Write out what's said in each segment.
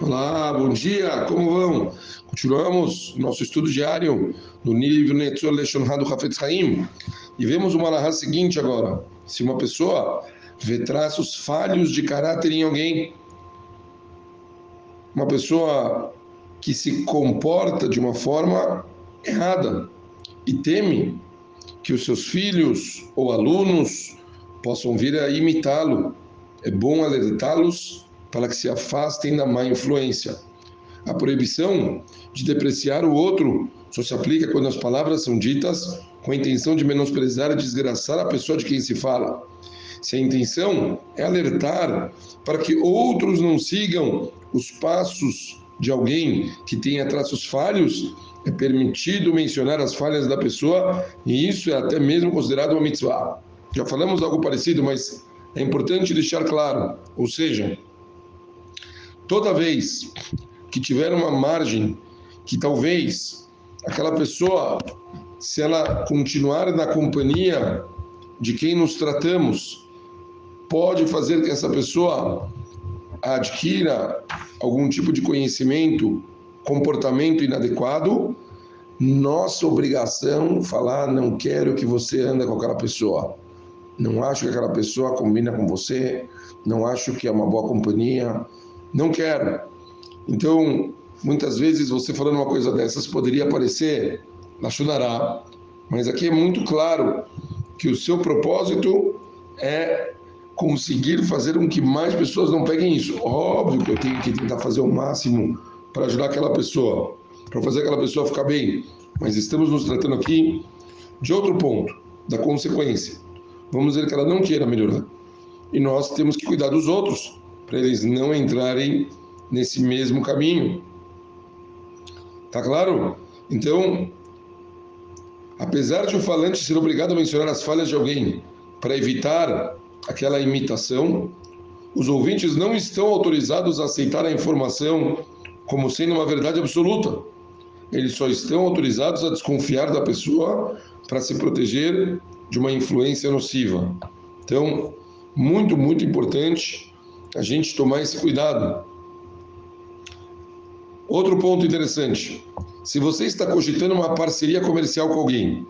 Olá, bom dia, como vão? Continuamos nosso estudo diário no livro Netzor Leshon do Hafetz Haim e vemos o malahá seguinte agora. Se uma pessoa vê traços falhos de caráter em alguém, uma pessoa que se comporta de uma forma errada e teme que os seus filhos ou alunos possam vir a imitá-lo, é bom alertá-los para que se afastem da má influência. A proibição de depreciar o outro só se aplica quando as palavras são ditas com a intenção de menosprezar e desgraçar a pessoa de quem se fala. Se a intenção é alertar para que outros não sigam os passos de alguém que tenha traços falhos, é permitido mencionar as falhas da pessoa e isso é até mesmo considerado uma mitzvah. Já falamos algo parecido, mas é importante deixar claro, ou seja, toda vez que tiver uma margem que talvez aquela pessoa, se ela continuar na companhia de quem nos tratamos, pode fazer que essa pessoa adquira algum tipo de conhecimento, comportamento inadequado, nossa obrigação falar não quero que você ande com aquela pessoa. Não acho que aquela pessoa combina com você, não acho que é uma boa companhia, não quero. Então, muitas vezes você falando uma coisa dessas poderia parecer na Shunará, mas aqui é muito claro que o seu propósito é conseguir fazer com que mais pessoas não peguem isso. Óbvio que eu tenho que tentar fazer o máximo para ajudar aquela pessoa, para fazer aquela pessoa ficar bem, mas estamos nos tratando aqui de outro ponto, da consequência. Vamos dizer que ela não queira melhorar. E nós temos que cuidar dos outros, para eles não entrarem nesse mesmo caminho. Tá claro? Então, apesar de o falante ser obrigado a mencionar as falhas de alguém para evitar aquela imitação, os ouvintes não estão autorizados a aceitar a informação como sendo uma verdade absoluta. Eles só estão autorizados a desconfiar da pessoa para se proteger de uma influência nociva. Então, muito, muito importante a gente tomar esse cuidado. Outro ponto interessante: se você está cogitando uma parceria comercial com alguém,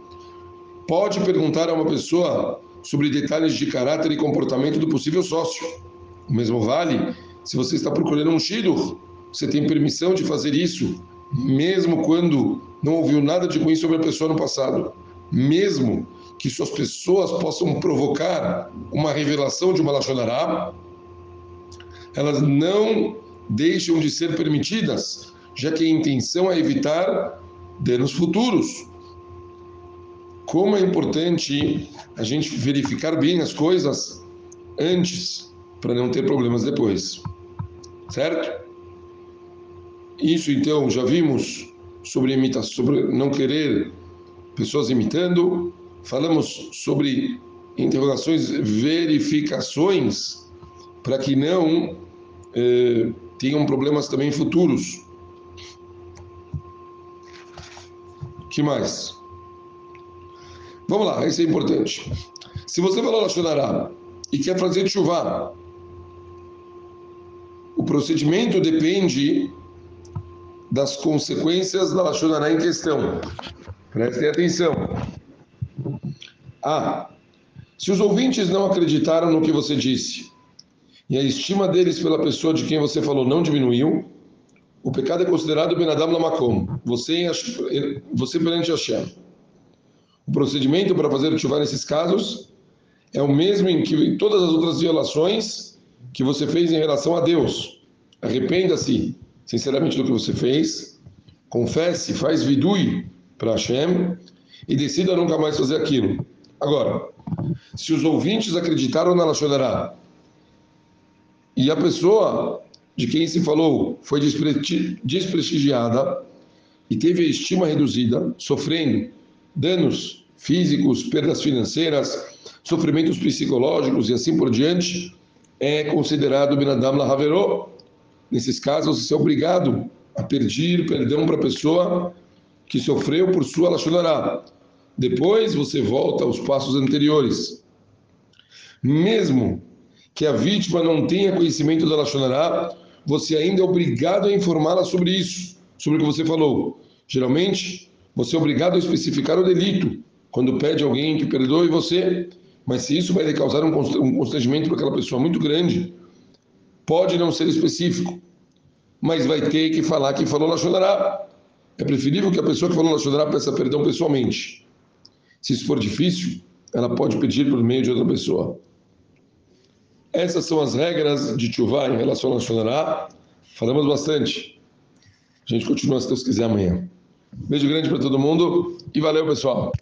pode perguntar a uma pessoa sobre detalhes de caráter e comportamento do possível sócio. O mesmo vale se você está procurando um shidur. Você tem permissão de fazer isso, mesmo quando não ouviu nada de ruim sobre a pessoa no passado. Mesmo que suas pessoas possam provocar uma revelação de uma Lachonará, elas não deixam de ser permitidas, já que a intenção é evitar danos futuros. Como é importante a gente verificar bem as coisas antes, para não ter problemas depois. Certo? Isso então já vimos sobre imitação, sobre não querer pessoas imitando, falamos sobre interrogações, verificações para que não eh, tenham problemas também futuros. que mais? Vamos lá, isso é importante. Se você falou Lashonará e quer fazer chuva, o procedimento depende das consequências da Lashonará em questão. Prestem atenção. Ah, se os ouvintes não acreditaram no que você disse e a estima deles pela pessoa de quem você falou não diminuiu, o pecado é considerado Benadam Lamakom, você, você perante Hashem. O procedimento para fazer o nesses casos é o mesmo em que em todas as outras violações que você fez em relação a Deus. Arrependa-se sinceramente do que você fez, confesse, faz vidui para Hashem e decida nunca mais fazer aquilo. Agora, se os ouvintes acreditaram na Lachonará e a pessoa de quem se falou foi desprestigiada e teve a estima reduzida, sofrendo danos físicos, perdas financeiras, sofrimentos psicológicos e assim por diante, é considerado Benadam Lahaveró. Nesses casos, você é obrigado a pedir perdão para a pessoa que sofreu por sua Lachonará. Depois você volta aos passos anteriores. Mesmo que a vítima não tenha conhecimento da Lachonará, você ainda é obrigado a informá-la sobre isso, sobre o que você falou. Geralmente, você é obrigado a especificar o delito quando pede alguém que perdoe você, mas se isso vai causar um constrangimento para aquela pessoa muito grande, pode não ser específico, mas vai ter que falar que falou Lachonará. É preferível que a pessoa que falou Lachonará peça perdão pessoalmente. Se isso for difícil, ela pode pedir por meio de outra pessoa. Essas são as regras de Tchuvá em relação a Shonará. Falamos bastante. A gente continua, se Deus quiser, amanhã. Beijo grande para todo mundo e valeu, pessoal.